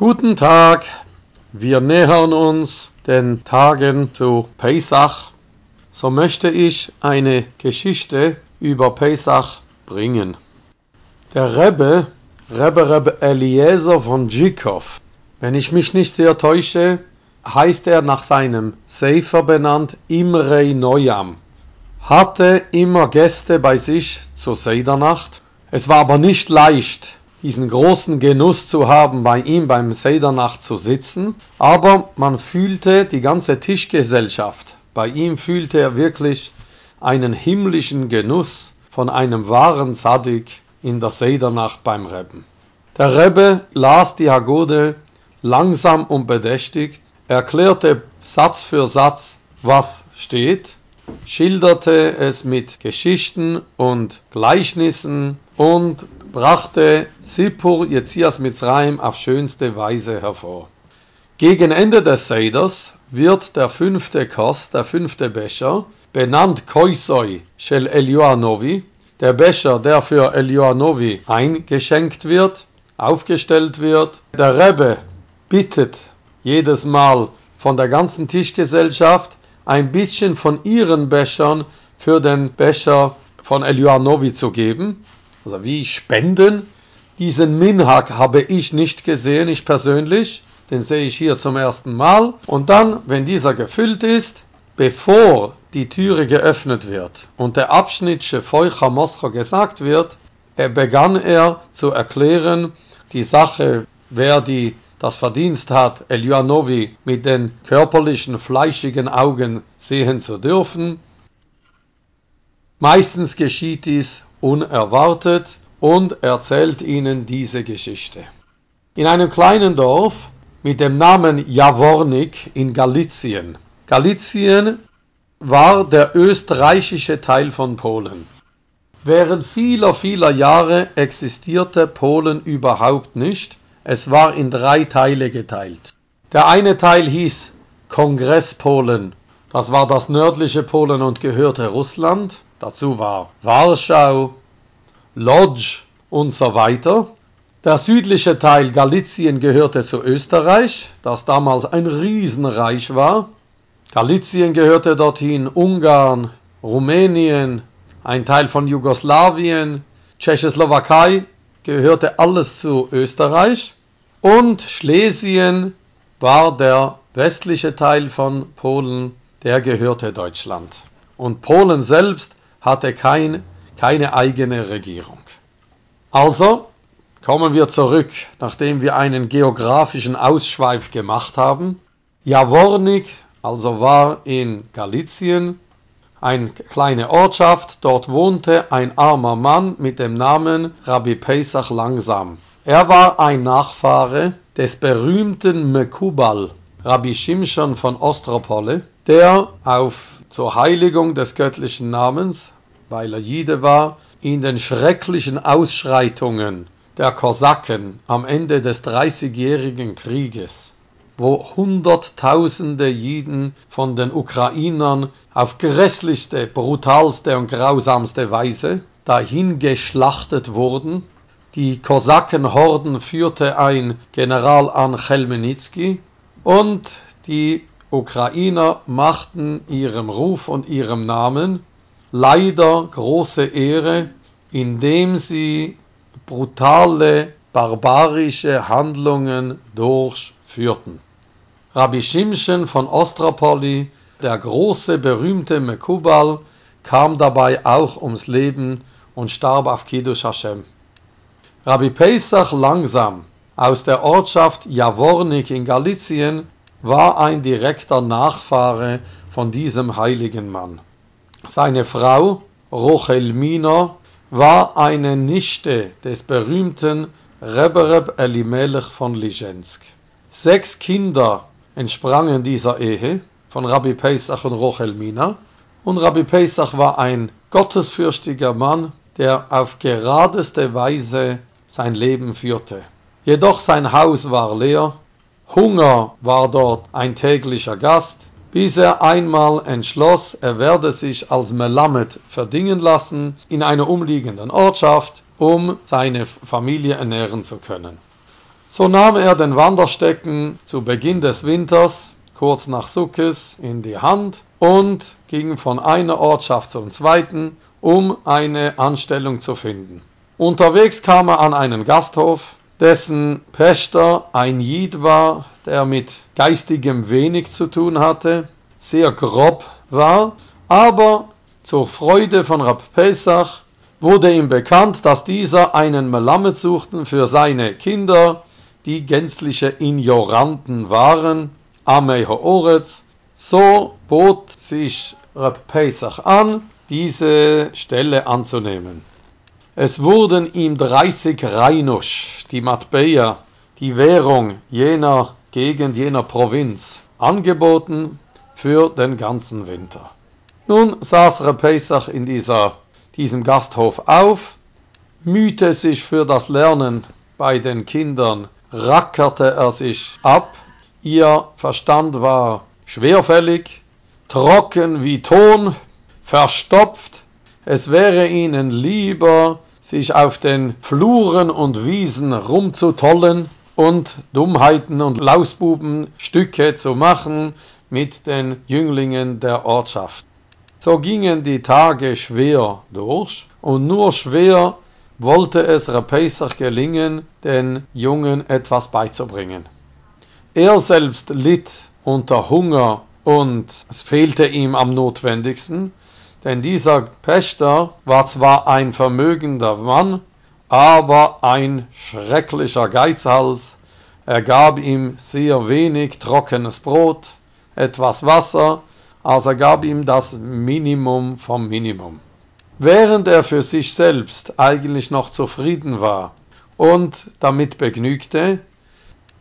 Guten Tag, wir nähern uns den Tagen zu Pesach. So möchte ich eine Geschichte über Pesach bringen. Der Rebbe, Rebbe Rebbe Eliezer von Dschikow, wenn ich mich nicht sehr täusche, heißt er nach seinem Sefer benannt Imrei Noyam, hatte immer Gäste bei sich zur Sedernacht. Es war aber nicht leicht, diesen großen Genuss zu haben, bei ihm beim Sedernacht zu sitzen, aber man fühlte die ganze Tischgesellschaft. Bei ihm fühlte er wirklich einen himmlischen Genuss von einem wahren Zadik in der Sedernacht beim Rebben. Der Rebbe las die Hagode langsam und bedächtig, erklärte Satz für Satz, was steht, schilderte es mit Geschichten und Gleichnissen und brachte Sippur Jetzias Mitzrayim auf schönste Weise hervor. Gegen Ende des Seders wird der fünfte Kost, der fünfte Becher, benannt Koisoi Shel Elioanovi, der Becher, der für Elioanovi eingeschenkt wird, aufgestellt wird. Der Rebbe bittet jedes Mal von der ganzen Tischgesellschaft ein bisschen von ihren Bechern für den Becher von Elioanovi zu geben also wie spenden. Diesen Minhag habe ich nicht gesehen, ich persönlich, den sehe ich hier zum ersten Mal. Und dann, wenn dieser gefüllt ist, bevor die Türe geöffnet wird und der Abschnitt Shefeucha Moscha gesagt wird, begann er zu erklären, die Sache, wer die das Verdienst hat, Elianovi mit den körperlichen, fleischigen Augen sehen zu dürfen. Meistens geschieht dies unerwartet und erzählt ihnen diese Geschichte. In einem kleinen Dorf mit dem Namen Jawornik in Galizien. Galizien war der österreichische Teil von Polen. Während vieler, vieler Jahre existierte Polen überhaupt nicht. Es war in drei Teile geteilt. Der eine Teil hieß Kongresspolen. Das war das nördliche Polen und gehörte Russland. Dazu war Warschau, Lodz und so weiter. Der südliche Teil Galizien gehörte zu Österreich, das damals ein Riesenreich war. Galizien gehörte dorthin, Ungarn, Rumänien, ein Teil von Jugoslawien, Tschechoslowakei gehörte alles zu Österreich und Schlesien war der westliche Teil von Polen, der gehörte Deutschland. Und Polen selbst hatte kein, keine eigene Regierung. Also kommen wir zurück, nachdem wir einen geografischen Ausschweif gemacht haben. Jawornik also war in Galizien eine kleine Ortschaft, dort wohnte ein armer Mann mit dem Namen Rabbi Pesach Langsam. Er war ein Nachfahre des berühmten Mekubal, Rabbi Shimshon von Ostropole, der auf zur Heiligung des göttlichen Namens, weil er Jide war, in den schrecklichen Ausschreitungen der Kosaken am Ende des Dreißigjährigen Krieges, wo Hunderttausende Jiden von den Ukrainern auf grässlichste, brutalste und grausamste Weise dahingeschlachtet wurden. Die Kosakenhorden führte ein General an Chelmenitsky und die Ukrainer machten ihrem Ruf und ihrem Namen leider große Ehre, indem sie brutale, barbarische Handlungen durchführten. Rabbi Shimshon von Ostropoli, der große, berühmte Mekubal, kam dabei auch ums Leben und starb auf Kiddush Hashem. Rabbi Pesach langsam aus der Ortschaft Jawornik in Galizien war ein direkter Nachfahre von diesem heiligen Mann. Seine Frau Rochelmina war eine Nichte des berühmten Rebereb Elimelech von Lischensk. Sechs Kinder entsprangen dieser Ehe von Rabbi Pesach und Rochelmina und Rabbi Pesach war ein gottesfürchtiger Mann, der auf geradeste Weise sein Leben führte. Jedoch sein Haus war leer Hunger war dort ein täglicher Gast, bis er einmal entschloss, er werde sich als Melamed verdingen lassen in einer umliegenden Ortschaft, um seine Familie ernähren zu können. So nahm er den Wanderstecken zu Beginn des Winters, kurz nach Sukkes, in die Hand und ging von einer Ortschaft zum zweiten, um eine Anstellung zu finden. Unterwegs kam er an einen Gasthof, dessen Pächter ein Jid war, der mit geistigem wenig zu tun hatte, sehr grob war, aber zur Freude von Rab Pesach wurde ihm bekannt, dass dieser einen Melamed suchten für seine Kinder, die gänzliche Ignoranten waren, Amei Hooretz. So bot sich Rab Pesach an, diese Stelle anzunehmen. Es wurden ihm 30 Reinusch, die Matbeia, die Währung jener Gegend, jener Provinz, angeboten für den ganzen Winter. Nun saß Repesach in dieser, diesem Gasthof auf, mühte sich für das Lernen bei den Kindern, rackerte er sich ab, ihr Verstand war schwerfällig, trocken wie Ton, verstopft, es wäre ihnen lieber, sich auf den Fluren und Wiesen rumzutollen und Dummheiten und Lausbubenstücke zu machen mit den Jünglingen der Ortschaft. So gingen die Tage schwer durch und nur schwer wollte es Repesach gelingen, den Jungen etwas beizubringen. Er selbst litt unter Hunger und es fehlte ihm am notwendigsten, denn dieser Pächter war zwar ein vermögender Mann, aber ein schrecklicher Geizhals. Er gab ihm sehr wenig trockenes Brot, etwas Wasser also gab ihm das Minimum vom Minimum. Während er für sich selbst eigentlich noch zufrieden war und damit begnügte,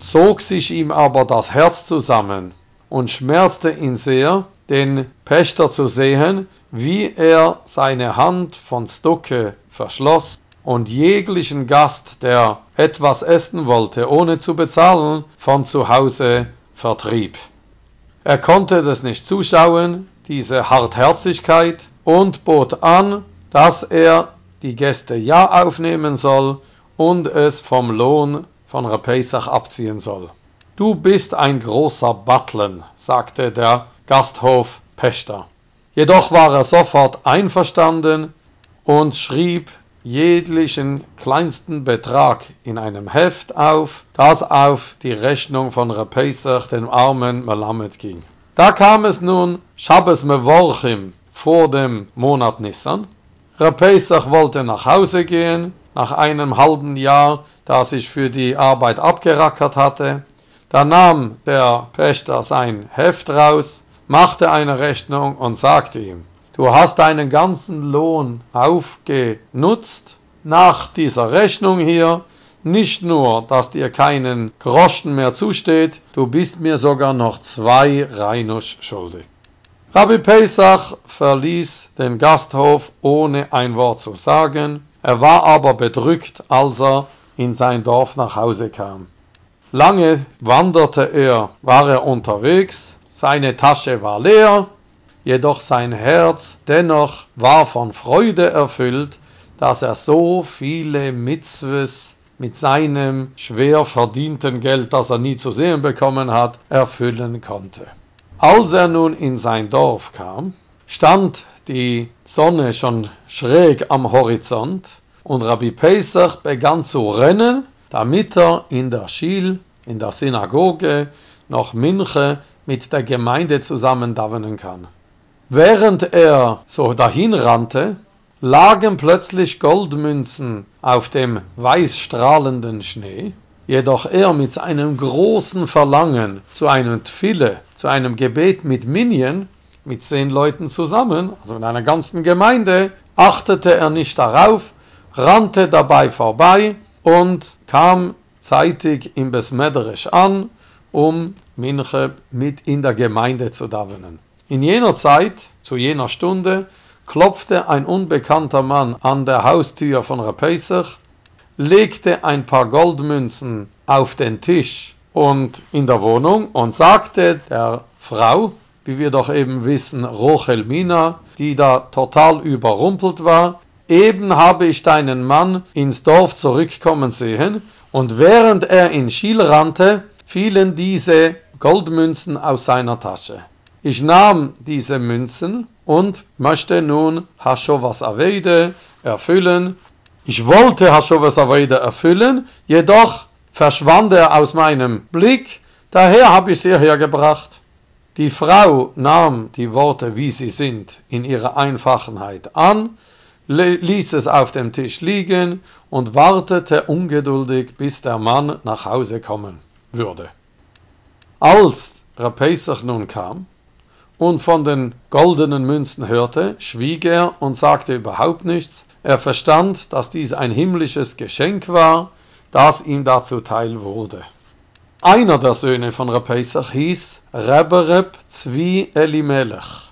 zog sich ihm aber das Herz zusammen und schmerzte ihn sehr, den Pächter zu sehen, wie er seine Hand von Stucke verschloss und jeglichen Gast, der etwas essen wollte, ohne zu bezahlen, von zu Hause vertrieb. Er konnte das nicht zuschauen, diese Hartherzigkeit, und bot an, dass er die Gäste ja aufnehmen soll und es vom Lohn von Rapesach abziehen soll. Du bist ein großer Battlen, sagte der Gasthof Pächter. Jedoch war er sofort einverstanden und schrieb jeglichen kleinsten Betrag in einem Heft auf, das auf die Rechnung von Repesach, dem armen Melamed, ging. Da kam es nun Shabbos Mevorchim vor dem Monat Nissan. Repesach wollte nach Hause gehen, nach einem halben Jahr, da sich für die Arbeit abgerackert hatte. Da nahm der Pächter sein Heft raus, machte eine Rechnung und sagte ihm, Du hast deinen ganzen Lohn aufgenutzt nach dieser Rechnung hier. Nicht nur, dass dir keinen Groschen mehr zusteht, du bist mir sogar noch zwei Reinusch schuldig. Rabbi Pesach verließ den Gasthof ohne ein Wort zu sagen. Er war aber bedrückt, als er in sein Dorf nach Hause kam. Lange wanderte er, war er unterwegs, seine Tasche war leer, jedoch sein Herz dennoch war von Freude erfüllt, dass er so viele Mitzwes mit seinem schwer verdienten Geld, das er nie zu sehen bekommen hat, erfüllen konnte. Als er nun in sein Dorf kam, stand die Sonne schon schräg am Horizont und Rabbi Pesach begann zu rennen, damit er in der Schil, in der Synagoge, noch Minche mit der Gemeinde zusammen davenen kann. Während er so dahin rannte, lagen plötzlich Goldmünzen auf dem weiß strahlenden Schnee, jedoch er mit seinem großen Verlangen zu einem Tfille, zu einem Gebet mit Minien, mit zehn Leuten zusammen, also in einer ganzen Gemeinde, achtete er nicht darauf, rannte dabei vorbei und kam zeitig im Besmederisch an, um Minche mit in der Gemeinde zu davenen. In jener Zeit, zu jener Stunde, klopfte ein unbekannter Mann an der Haustür von Rapesach, legte ein paar Goldmünzen auf den Tisch und in der Wohnung und sagte der Frau, wie wir doch eben wissen, Rochel Mina, die da total überrumpelt war, eben habe ich deinen Mann ins Dorf zurückkommen sehen, und während er in Schiel rannte, fielen diese Goldmünzen aus seiner Tasche. Ich nahm diese Münzen und möchte nun Hashovas Avede erfüllen. Ich wollte Hashovas Avede erfüllen, jedoch verschwand er aus meinem Blick, daher habe ich sie hergebracht. Die Frau nahm die Worte, wie sie sind, in ihrer Einfachenheit an, ließ es auf dem Tisch liegen und wartete ungeduldig, bis der Mann nach Hause kommen würde. Als Rapesach nun kam und von den goldenen Münzen hörte, schwieg er und sagte überhaupt nichts. Er verstand, dass dies ein himmlisches Geschenk war, das ihm dazu teil wurde. Einer der Söhne von Rapesach hieß Rebereb Zvi Elimelech.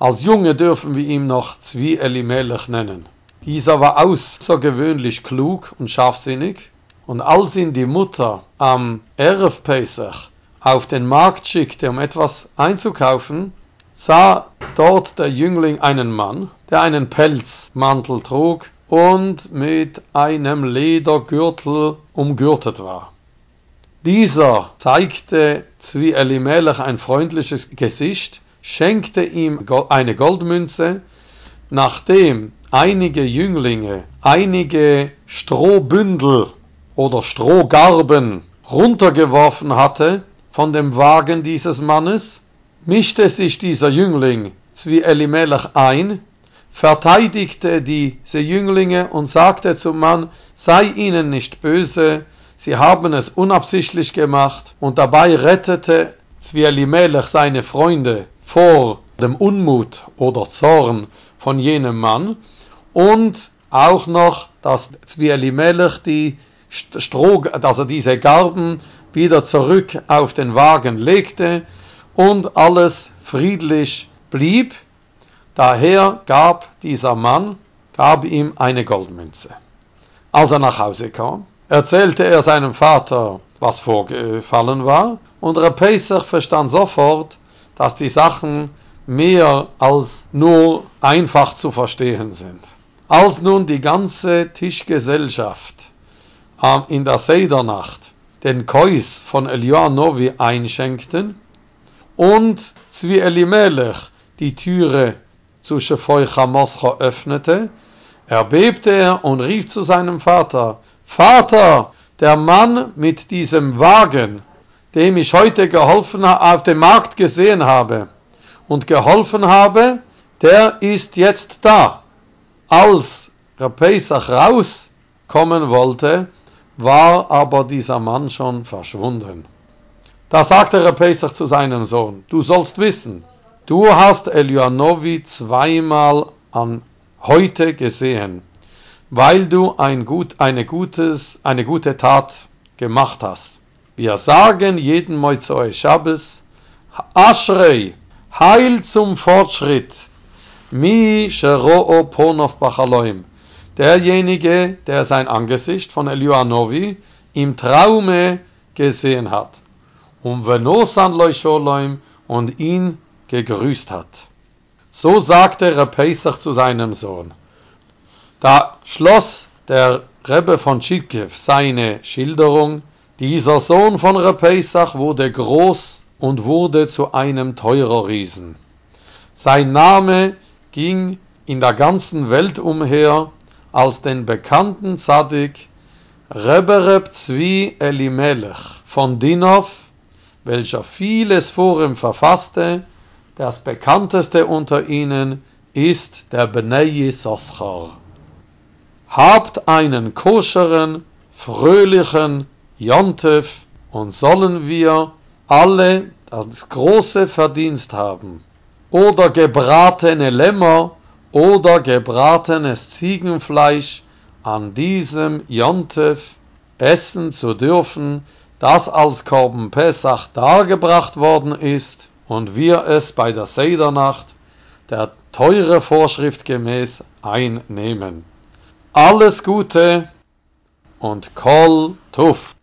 Als Junge dürfen wir ihn noch Zvi Elimelech nennen. Dieser war außergewöhnlich klug und scharfsinnig, und als ihn die Mutter am Erev Pesach auf den Markt schickte, um etwas einzukaufen, sah dort der Jüngling einen Mann, der einen Pelzmantel trug und mit einem Ledergürtel umgürtet war. Dieser zeigte Zvi Elimelech ein freundliches Gesicht, schenkte ihm eine Goldmünze, nachdem einige Jünglinge einige Strohbündel oder Strohgarben runtergeworfen hatte von dem Wagen dieses Mannes, mischte sich dieser Jüngling Zvi Elimelech ein, verteidigte diese Jünglinge und sagte zum Mann, sei ihnen nicht böse, sie haben es unabsichtlich gemacht und dabei rettete Zvi Elimelech seine Freunde vor dem Unmut oder Zorn von jenem Mann und auch noch, dass Zvi Elimelech die Stroh, er diese Garben wieder zurück auf den Wagen legte und alles friedlich blieb. Daher gab dieser Mann, gab ihm eine Goldmünze. Als er nach Hause kam, erzählte er seinem Vater, was vorgefallen war, und Repesach verstand sofort, dass die Sachen mehr als nur einfach zu verstehen sind. Als nun die ganze Tischgesellschaft in der Sedernacht den Kois von Elianovi einschenkten und Zvi Elimelech die Türe zu Shefoi Chamoscha öffnete, erbebte er und rief zu seinem Vater, Vater, der Mann mit diesem Wagen, dem ich heute geholfen auf dem Markt gesehen habe und geholfen habe, der ist jetzt da. Als Pesach rauskommen wollte, war aber dieser Mann schon verschwunden. Da sagte Repesach zu seinem Sohn, du sollst wissen, du hast Elianovi zweimal an heute gesehen, weil du ein gut, eine, gutes, eine gute Tat gemacht hast. Wir sagen jeden Moizoi Shabbos, Ashrei, Heil zum Fortschritt, Mi Shero'o Ponov Bachaloim, derjenige, der sein Angesicht von Elianovi im Traume gesehen hat und Venosan Leucholoim und ihn gegrüßt hat. So sagte Repesach zu seinem Sohn. Da schloss der Rebbe von Tschikew seine Schilderung, dieser Sohn von Repesach wurde groß und wurde zu einem teurer Riesen. Sein Name ging in der ganzen Welt umher als den bekannten Zadik Rebereb Zvi Elimelech von Dinov, welcher vieles vor ihm verfasste, das bekannteste unter ihnen ist der Bnei Soschar. Habt einen koscheren, fröhlichen Jontef und sollen wir alle das große Verdienst haben. Oder gebratene Lämmer oder gebratenes Ziegenfleisch an diesem Jontef essen zu dürfen, das als Korben Pesach dargebracht worden ist und wir es bei der Sedernacht der teure Vorschrift gemäß einnehmen. Alles Gute und Kol Tuf.